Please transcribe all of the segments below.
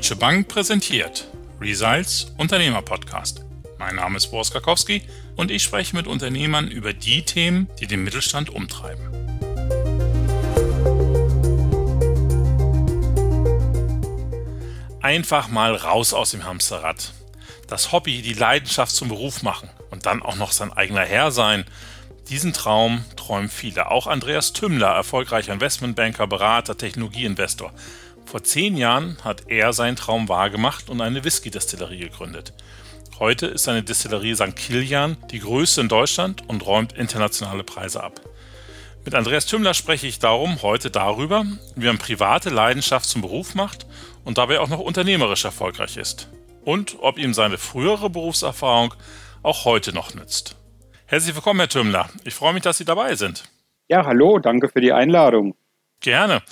Deutsche Bank präsentiert Results Unternehmer Podcast. Mein Name ist Boris Karkowski und ich spreche mit Unternehmern über die Themen, die den Mittelstand umtreiben. Einfach mal raus aus dem Hamsterrad. Das Hobby, die Leidenschaft zum Beruf machen und dann auch noch sein eigener Herr sein. Diesen Traum träumen viele. Auch Andreas Tümmler, erfolgreicher Investmentbanker, Berater, Technologieinvestor. Vor zehn Jahren hat er seinen Traum wahrgemacht und eine Whisky-Destillerie gegründet. Heute ist seine Destillerie St. Kilian die größte in Deutschland und räumt internationale Preise ab. Mit Andreas Tümmler spreche ich darum heute darüber, wie man private Leidenschaft zum Beruf macht und dabei auch noch unternehmerisch erfolgreich ist. Und ob ihm seine frühere Berufserfahrung auch heute noch nützt. Herzlich willkommen, Herr Tümmler. Ich freue mich, dass Sie dabei sind. Ja, hallo, danke für die Einladung. Gerne.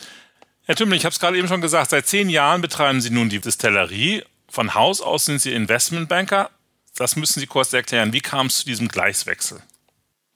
Herr Tümmel, ich habe es gerade eben schon gesagt, seit zehn Jahren betreiben Sie nun die Distillerie. Von Haus aus sind Sie Investmentbanker. Das müssen Sie kurz erklären. Wie kam es zu diesem Gleichswechsel?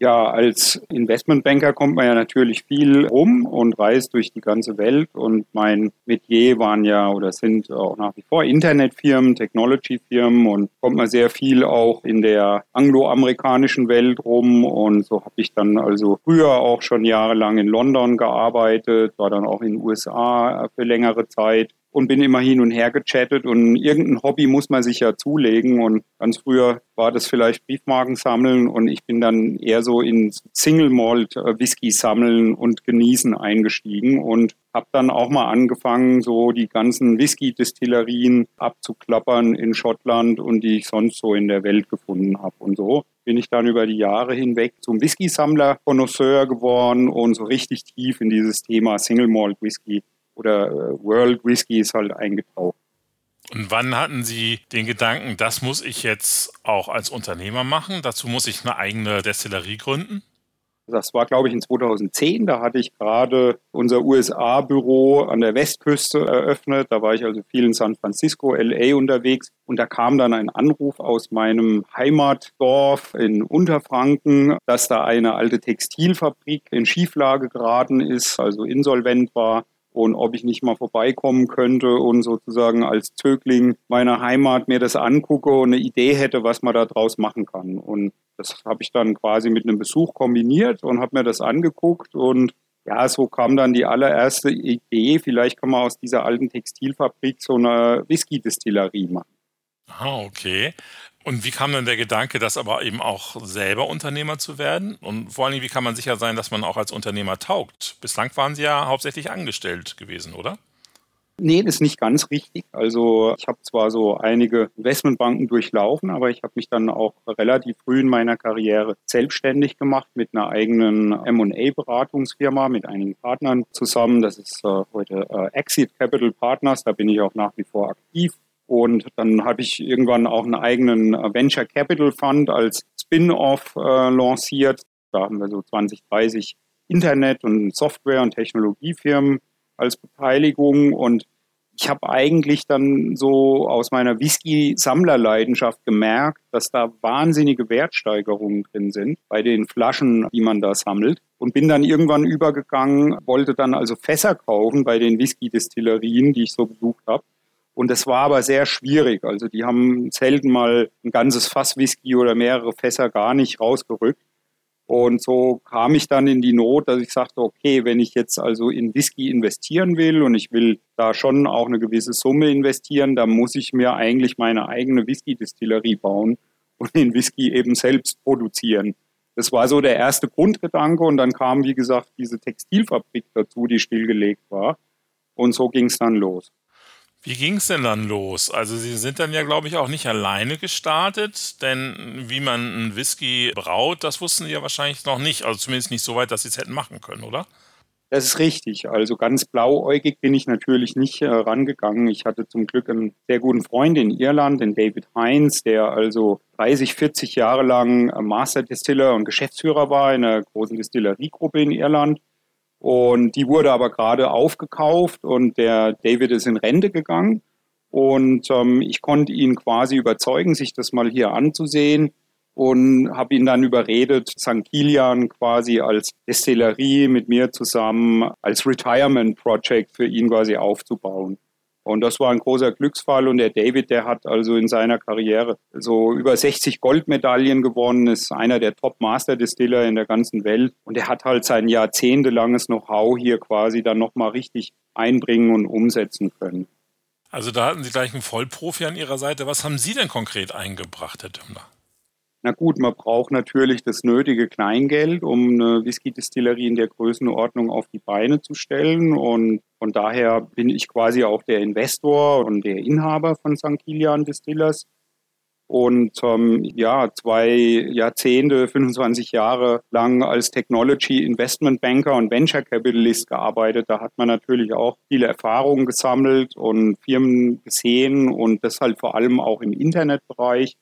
Ja, als Investmentbanker kommt man ja natürlich viel rum und reist durch die ganze Welt. Und mein Metier waren ja oder sind auch nach wie vor Internetfirmen, Technologyfirmen und kommt man sehr viel auch in der angloamerikanischen Welt rum. Und so habe ich dann also früher auch schon jahrelang in London gearbeitet, war dann auch in den USA für längere Zeit und bin immer hin und her gechattet und irgendein Hobby muss man sich ja zulegen und ganz früher war das vielleicht Briefmarken sammeln und ich bin dann eher so in Single Malt äh, Whisky sammeln und genießen eingestiegen und habe dann auch mal angefangen, so die ganzen Whisky-Destillerien abzuklappern in Schottland und die ich sonst so in der Welt gefunden habe und so bin ich dann über die Jahre hinweg zum Whisky-Sammler, Connoisseur geworden und so richtig tief in dieses Thema Single Malt Whisky oder äh, World Whisky ist halt eingetaucht. Und wann hatten Sie den Gedanken, das muss ich jetzt auch als Unternehmer machen? Dazu muss ich eine eigene Destillerie gründen? Das war, glaube ich, in 2010. Da hatte ich gerade unser USA-Büro an der Westküste eröffnet. Da war ich also viel in San Francisco, LA unterwegs. Und da kam dann ein Anruf aus meinem Heimatdorf in Unterfranken, dass da eine alte Textilfabrik in Schieflage geraten ist, also insolvent war und ob ich nicht mal vorbeikommen könnte und sozusagen als Zögling meiner Heimat mir das angucke und eine Idee hätte, was man da draus machen kann. Und das habe ich dann quasi mit einem Besuch kombiniert und habe mir das angeguckt und ja, so kam dann die allererste Idee, vielleicht kann man aus dieser alten Textilfabrik so eine Whisky-Distillerie machen. Ah, okay. Und wie kam dann der Gedanke, das aber eben auch selber Unternehmer zu werden? Und vor allem, wie kann man sicher sein, dass man auch als Unternehmer taugt? Bislang waren Sie ja hauptsächlich angestellt gewesen, oder? Nee, das ist nicht ganz richtig. Also ich habe zwar so einige Investmentbanken durchlaufen, aber ich habe mich dann auch relativ früh in meiner Karriere selbstständig gemacht mit einer eigenen M&A-Beratungsfirma, mit einigen Partnern zusammen. Das ist äh, heute äh, Exit Capital Partners, da bin ich auch nach wie vor aktiv. Und dann habe ich irgendwann auch einen eigenen äh, Venture Capital Fund als Spin-off äh, lanciert. Da haben wir so 20, 30 Internet- und Software- und Technologiefirmen als Beteiligung. Und ich habe eigentlich dann so aus meiner Whisky-Sammlerleidenschaft gemerkt, dass da wahnsinnige Wertsteigerungen drin sind bei den Flaschen, die man da sammelt. Und bin dann irgendwann übergegangen, wollte dann also Fässer kaufen bei den Whisky-Destillerien, die ich so besucht habe. Und das war aber sehr schwierig. Also die haben selten mal ein ganzes Fass Whisky oder mehrere Fässer gar nicht rausgerückt. Und so kam ich dann in die Not, dass ich sagte, okay, wenn ich jetzt also in Whisky investieren will und ich will da schon auch eine gewisse Summe investieren, dann muss ich mir eigentlich meine eigene Whisky-Distillerie bauen und den Whisky eben selbst produzieren. Das war so der erste Grundgedanke und dann kam, wie gesagt, diese Textilfabrik dazu, die stillgelegt war. Und so ging es dann los. Wie ging es denn dann los? Also Sie sind dann ja, glaube ich, auch nicht alleine gestartet, denn wie man einen Whisky braut, das wussten Sie ja wahrscheinlich noch nicht. Also zumindest nicht so weit, dass Sie es hätten machen können, oder? Das ist richtig. Also ganz blauäugig bin ich natürlich nicht äh, rangegangen. Ich hatte zum Glück einen sehr guten Freund in Irland, den David Heinz, der also 30, 40 Jahre lang Master Distiller und Geschäftsführer war in einer großen Distilleriegruppe in Irland. Und die wurde aber gerade aufgekauft und der David ist in Rente gegangen. Und ähm, ich konnte ihn quasi überzeugen, sich das mal hier anzusehen und habe ihn dann überredet, St. Kilian quasi als Destillerie mit mir zusammen als Retirement Project für ihn quasi aufzubauen. Und das war ein großer Glücksfall. Und der David, der hat also in seiner Karriere so über 60 Goldmedaillen gewonnen, ist einer der Top-Master-Distiller in der ganzen Welt. Und er hat halt sein jahrzehntelanges Know-how hier quasi dann nochmal richtig einbringen und umsetzen können. Also da hatten Sie gleich einen Vollprofi an Ihrer Seite. Was haben Sie denn konkret eingebracht, Herr Dümmler? Na gut, man braucht natürlich das nötige Kleingeld, um eine Whisky-Distillerie in der Größenordnung auf die Beine zu stellen. Und von daher bin ich quasi auch der Investor und der Inhaber von St. Kilian Distillers. Und ähm, ja, zwei Jahrzehnte, 25 Jahre lang als Technology Investment Banker und Venture Capitalist gearbeitet. Da hat man natürlich auch viele Erfahrungen gesammelt und Firmen gesehen und das halt vor allem auch im Internetbereich.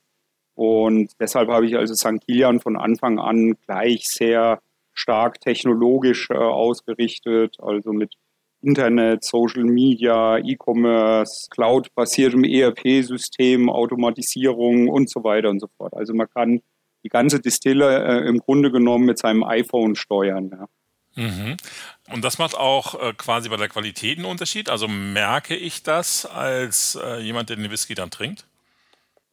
Und deshalb habe ich also St. Kilian von Anfang an gleich sehr stark technologisch äh, ausgerichtet, also mit Internet, Social Media, E-Commerce, Cloud-basiertem ERP-System, Automatisierung und so weiter und so fort. Also man kann die ganze Distille äh, im Grunde genommen mit seinem iPhone steuern. Ja. Mhm. Und das macht auch äh, quasi bei der Qualität einen Unterschied. Also merke ich das als äh, jemand, der den Whisky dann trinkt?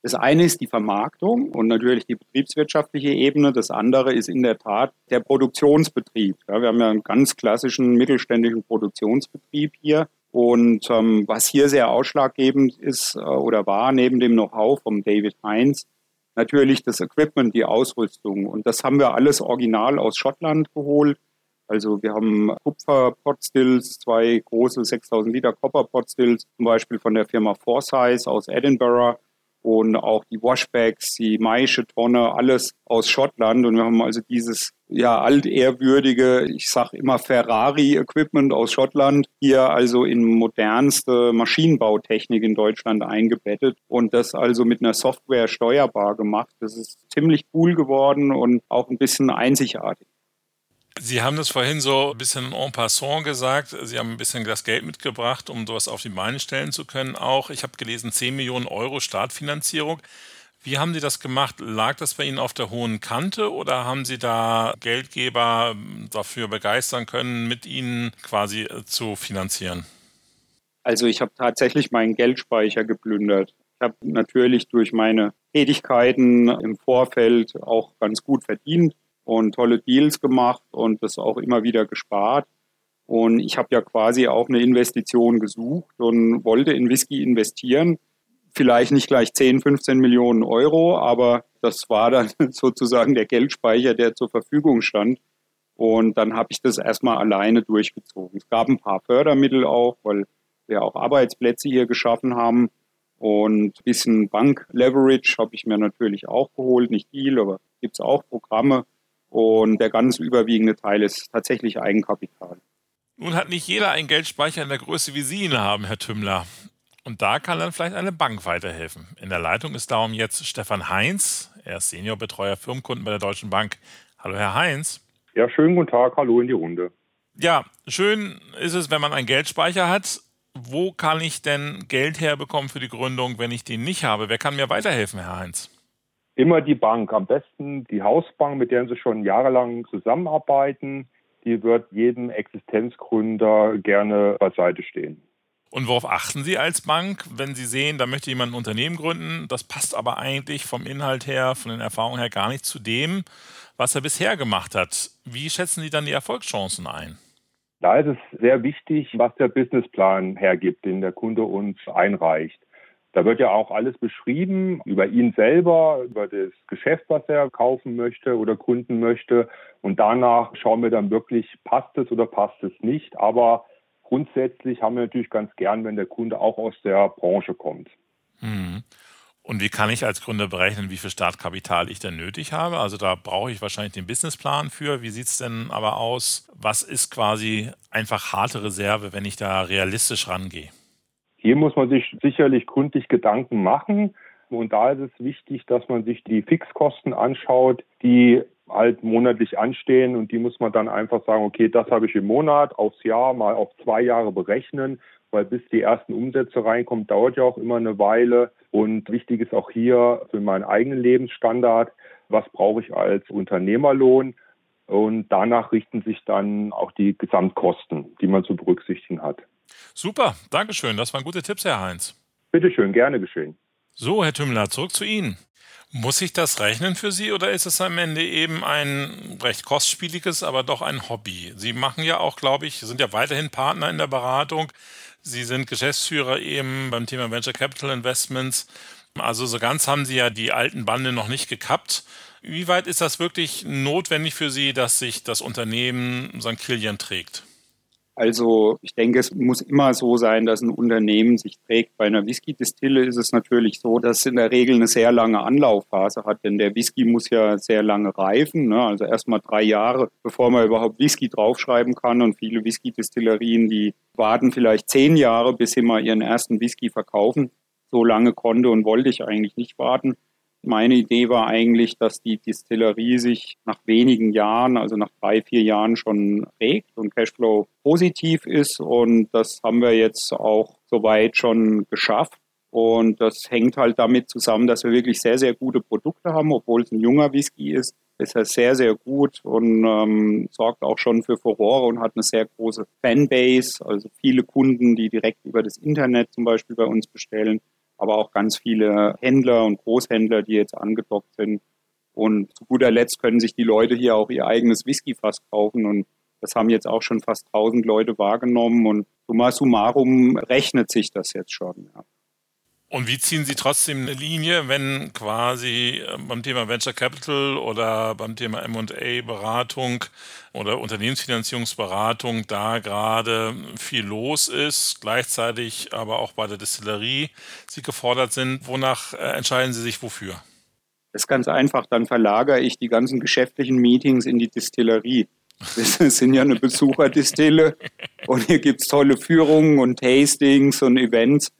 Das eine ist die Vermarktung und natürlich die betriebswirtschaftliche Ebene. Das andere ist in der Tat der Produktionsbetrieb. Ja, wir haben ja einen ganz klassischen mittelständischen Produktionsbetrieb hier. Und ähm, was hier sehr ausschlaggebend ist äh, oder war, neben dem Know-how vom David Heinz, natürlich das Equipment, die Ausrüstung. Und das haben wir alles original aus Schottland geholt. Also wir haben Kupfer-Potstills, zwei große 6000 Liter Copper-Potstills, zum Beispiel von der Firma Forsyth aus Edinburgh und auch die Washbacks, die Maische Tonne, alles aus Schottland. Und wir haben also dieses ja altehrwürdige, ich sage immer Ferrari-Equipment aus Schottland hier also in modernste Maschinenbautechnik in Deutschland eingebettet und das also mit einer Software steuerbar gemacht. Das ist ziemlich cool geworden und auch ein bisschen einzigartig. Sie haben das vorhin so ein bisschen en passant gesagt. Sie haben ein bisschen das Geld mitgebracht, um sowas auf die Beine stellen zu können. Auch ich habe gelesen, 10 Millionen Euro Startfinanzierung. Wie haben Sie das gemacht? Lag das bei Ihnen auf der hohen Kante oder haben Sie da Geldgeber dafür begeistern können, mit Ihnen quasi äh, zu finanzieren? Also ich habe tatsächlich meinen Geldspeicher geplündert. Ich habe natürlich durch meine Tätigkeiten im Vorfeld auch ganz gut verdient und tolle Deals gemacht und das auch immer wieder gespart. Und ich habe ja quasi auch eine Investition gesucht und wollte in Whisky investieren. Vielleicht nicht gleich 10, 15 Millionen Euro, aber das war dann sozusagen der Geldspeicher, der zur Verfügung stand. Und dann habe ich das erstmal alleine durchgezogen. Es gab ein paar Fördermittel auch, weil wir auch Arbeitsplätze hier geschaffen haben. Und ein bisschen Bank-Leverage habe ich mir natürlich auch geholt. Nicht viel, aber gibt es auch Programme. Und der ganz überwiegende Teil ist tatsächlich Eigenkapital. Nun hat nicht jeder einen Geldspeicher in der Größe, wie Sie ihn haben, Herr Tümmler. Und da kann dann vielleicht eine Bank weiterhelfen. In der Leitung ist darum jetzt Stefan Heinz. Er ist Seniorbetreuer Firmenkunden bei der Deutschen Bank. Hallo, Herr Heinz. Ja, schönen guten Tag. Hallo in die Runde. Ja, schön ist es, wenn man einen Geldspeicher hat. Wo kann ich denn Geld herbekommen für die Gründung, wenn ich den nicht habe? Wer kann mir weiterhelfen, Herr Heinz? Immer die Bank, am besten die Hausbank, mit der Sie schon jahrelang zusammenarbeiten. Die wird jedem Existenzgründer gerne beiseite stehen. Und worauf achten Sie als Bank, wenn Sie sehen, da möchte jemand ein Unternehmen gründen, das passt aber eigentlich vom Inhalt her, von den Erfahrungen her gar nicht zu dem, was er bisher gemacht hat? Wie schätzen Sie dann die Erfolgschancen ein? Da ist es sehr wichtig, was der Businessplan hergibt, den der Kunde uns einreicht. Da wird ja auch alles beschrieben über ihn selber, über das Geschäft, was er kaufen möchte oder gründen möchte. Und danach schauen wir dann wirklich, passt es oder passt es nicht. Aber grundsätzlich haben wir natürlich ganz gern, wenn der Kunde auch aus der Branche kommt. Hm. Und wie kann ich als Gründer berechnen, wie viel Startkapital ich denn nötig habe? Also da brauche ich wahrscheinlich den Businessplan für. Wie sieht es denn aber aus? Was ist quasi einfach harte Reserve, wenn ich da realistisch rangehe? Hier muss man sich sicherlich gründlich Gedanken machen. Und da ist es wichtig, dass man sich die Fixkosten anschaut, die halt monatlich anstehen und die muss man dann einfach sagen, okay, das habe ich im Monat aufs Jahr mal auf zwei Jahre berechnen, weil bis die ersten Umsätze reinkommen, dauert ja auch immer eine Weile. Und wichtig ist auch hier für meinen eigenen Lebensstandard, was brauche ich als Unternehmerlohn? Und danach richten sich dann auch die Gesamtkosten, die man zu berücksichtigen hat. Super, Dankeschön. Das waren gute Tipps, Herr Heinz. Bitte schön, gerne geschehen. So, Herr Tümmler, zurück zu Ihnen. Muss sich das rechnen für Sie oder ist es am Ende eben ein recht kostspieliges, aber doch ein Hobby? Sie machen ja auch, glaube ich, sind ja weiterhin Partner in der Beratung. Sie sind Geschäftsführer eben beim Thema Venture Capital Investments. Also so ganz haben Sie ja die alten Bande noch nicht gekappt. Wie weit ist das wirklich notwendig für Sie, dass sich das Unternehmen St. Kilian trägt? Also ich denke, es muss immer so sein, dass ein Unternehmen sich trägt. Bei einer Whisky-Distille ist es natürlich so, dass es in der Regel eine sehr lange Anlaufphase hat, denn der Whisky muss ja sehr lange reifen, ne? also erstmal drei Jahre, bevor man überhaupt Whisky draufschreiben kann. Und viele Whisky-Distillerien, die warten vielleicht zehn Jahre, bis sie mal ihren ersten Whisky verkaufen. So lange konnte und wollte ich eigentlich nicht warten. Meine Idee war eigentlich, dass die Distillerie sich nach wenigen Jahren, also nach drei, vier Jahren schon regt und Cashflow positiv ist. Und das haben wir jetzt auch soweit schon geschafft. Und das hängt halt damit zusammen, dass wir wirklich sehr, sehr gute Produkte haben, obwohl es ein junger Whisky ist. Ist er sehr, sehr gut und ähm, sorgt auch schon für Furore und hat eine sehr große Fanbase, also viele Kunden, die direkt über das Internet zum Beispiel bei uns bestellen aber auch ganz viele Händler und Großhändler, die jetzt angedockt sind. Und zu guter Letzt können sich die Leute hier auch ihr eigenes Whiskyfass kaufen. Und das haben jetzt auch schon fast 1000 Leute wahrgenommen. Und summa summarum rechnet sich das jetzt schon. Ja. Und wie ziehen Sie trotzdem eine Linie, wenn quasi äh, beim Thema Venture Capital oder beim Thema MA-Beratung oder Unternehmensfinanzierungsberatung da gerade viel los ist, gleichzeitig aber auch bei der Distillerie Sie gefordert sind? Wonach äh, entscheiden Sie sich wofür? Das ist ganz einfach. Dann verlagere ich die ganzen geschäftlichen Meetings in die Distillerie. Das sind ja eine Besucherdistille und hier gibt es tolle Führungen und Tastings und Events.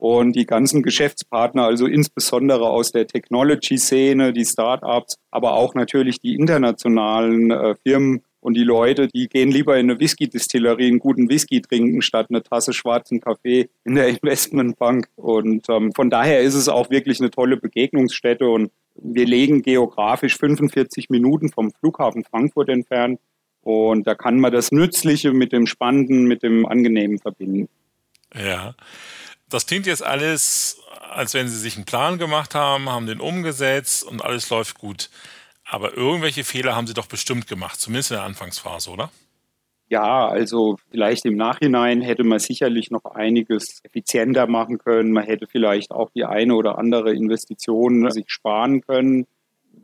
Und die ganzen Geschäftspartner, also insbesondere aus der Technology-Szene, die Startups, aber auch natürlich die internationalen äh, Firmen und die Leute, die gehen lieber in eine Whisky-Distillerie einen guten Whisky trinken, statt eine Tasse schwarzen Kaffee in der Investmentbank. Und ähm, von daher ist es auch wirklich eine tolle Begegnungsstätte. Und wir legen geografisch 45 Minuten vom Flughafen Frankfurt entfernt. Und da kann man das Nützliche mit dem Spannenden, mit dem Angenehmen verbinden. Ja. Das klingt jetzt alles, als wenn Sie sich einen Plan gemacht haben, haben den umgesetzt und alles läuft gut. Aber irgendwelche Fehler haben Sie doch bestimmt gemacht, zumindest in der Anfangsphase, oder? Ja, also vielleicht im Nachhinein hätte man sicherlich noch einiges effizienter machen können. Man hätte vielleicht auch die eine oder andere Investition sich sparen können.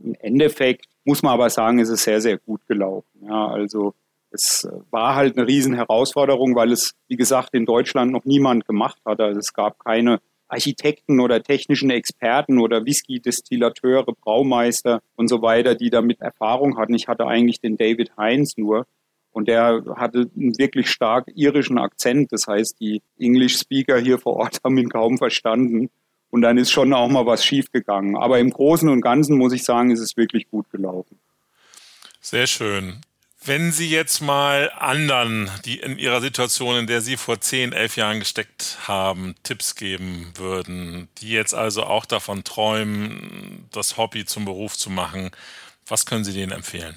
Im Endeffekt muss man aber sagen, ist es sehr, sehr gut gelaufen. Ja, also es war halt eine Riesenherausforderung, weil es, wie gesagt, in Deutschland noch niemand gemacht hat. Also es gab keine Architekten oder technischen Experten oder Whisky-Destillateure, Braumeister und so weiter, die damit Erfahrung hatten. Ich hatte eigentlich den David Heinz nur. Und der hatte einen wirklich stark irischen Akzent. Das heißt, die English-Speaker hier vor Ort haben ihn kaum verstanden. Und dann ist schon auch mal was schiefgegangen. Aber im Großen und Ganzen muss ich sagen, ist es wirklich gut gelaufen. Sehr schön. Wenn Sie jetzt mal anderen, die in Ihrer Situation, in der Sie vor 10, 11 Jahren gesteckt haben, Tipps geben würden, die jetzt also auch davon träumen, das Hobby zum Beruf zu machen, was können Sie denen empfehlen?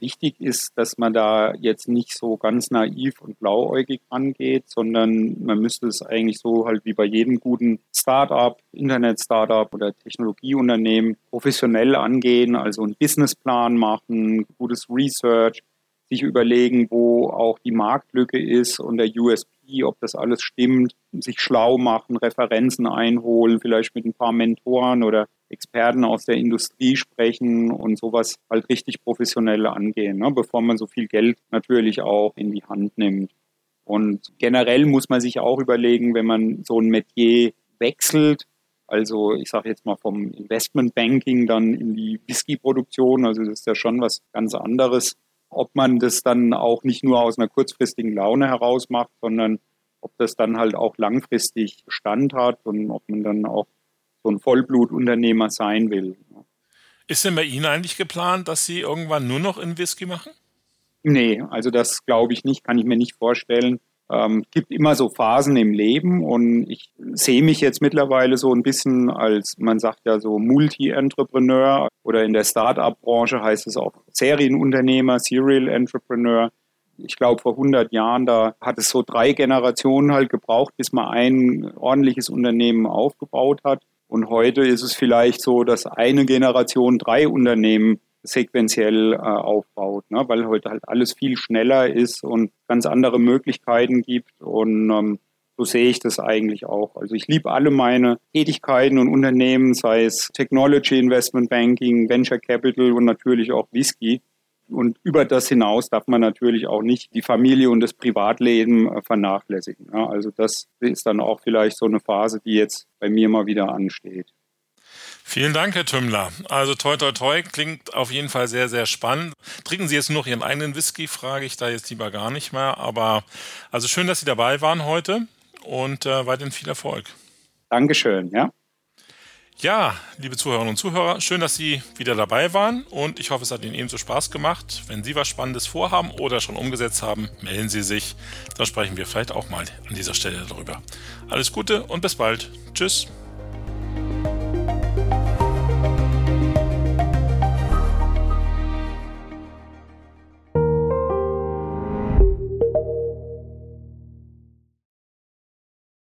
Wichtig ist, dass man da jetzt nicht so ganz naiv und blauäugig angeht, sondern man müsste es eigentlich so halt wie bei jedem guten Startup, Internet-Startup oder Technologieunternehmen professionell angehen, also einen Businessplan machen, gutes Research, sich überlegen, wo auch die Marktlücke ist und der USP, ob das alles stimmt, sich schlau machen, Referenzen einholen, vielleicht mit ein paar Mentoren oder Experten aus der Industrie sprechen und sowas halt richtig professionell angehen, ne, bevor man so viel Geld natürlich auch in die Hand nimmt. Und generell muss man sich auch überlegen, wenn man so ein Metier wechselt, also ich sage jetzt mal vom Investmentbanking dann in die Whisky-Produktion, also das ist ja schon was ganz anderes, ob man das dann auch nicht nur aus einer kurzfristigen Laune heraus macht, sondern ob das dann halt auch langfristig Stand hat und ob man dann auch so ein Vollblutunternehmer sein will. Ist denn bei Ihnen eigentlich geplant, dass Sie irgendwann nur noch in Whisky machen? Nee, also das glaube ich nicht, kann ich mir nicht vorstellen. Ähm, gibt immer so Phasen im Leben und ich sehe mich jetzt mittlerweile so ein bisschen als, man sagt ja so Multi-Entrepreneur oder in der Start-up-Branche heißt es auch Serienunternehmer, Serial Entrepreneur. Ich glaube, vor 100 Jahren, da hat es so drei Generationen halt gebraucht, bis man ein ordentliches Unternehmen aufgebaut hat. Und heute ist es vielleicht so, dass eine Generation drei Unternehmen sequenziell äh, aufbaut, ne? weil heute halt alles viel schneller ist und ganz andere Möglichkeiten gibt. Und ähm, so sehe ich das eigentlich auch. Also ich liebe alle meine Tätigkeiten und Unternehmen, sei es Technology, Investment Banking, Venture Capital und natürlich auch Whisky. Und über das hinaus darf man natürlich auch nicht die Familie und das Privatleben äh, vernachlässigen. Ja, also das ist dann auch vielleicht so eine Phase, die jetzt bei mir mal wieder ansteht. Vielen Dank, Herr Tümmler. Also toi toi toi klingt auf jeden Fall sehr, sehr spannend. Trinken Sie jetzt nur noch Ihren eigenen Whisky, frage ich da jetzt lieber gar nicht mehr. Aber also schön, dass Sie dabei waren heute und äh, weiterhin viel Erfolg. Dankeschön, ja. Ja, liebe Zuhörerinnen und Zuhörer, schön, dass Sie wieder dabei waren und ich hoffe, es hat Ihnen ebenso Spaß gemacht. Wenn Sie was Spannendes vorhaben oder schon umgesetzt haben, melden Sie sich. Dann sprechen wir vielleicht auch mal an dieser Stelle darüber. Alles Gute und bis bald. Tschüss.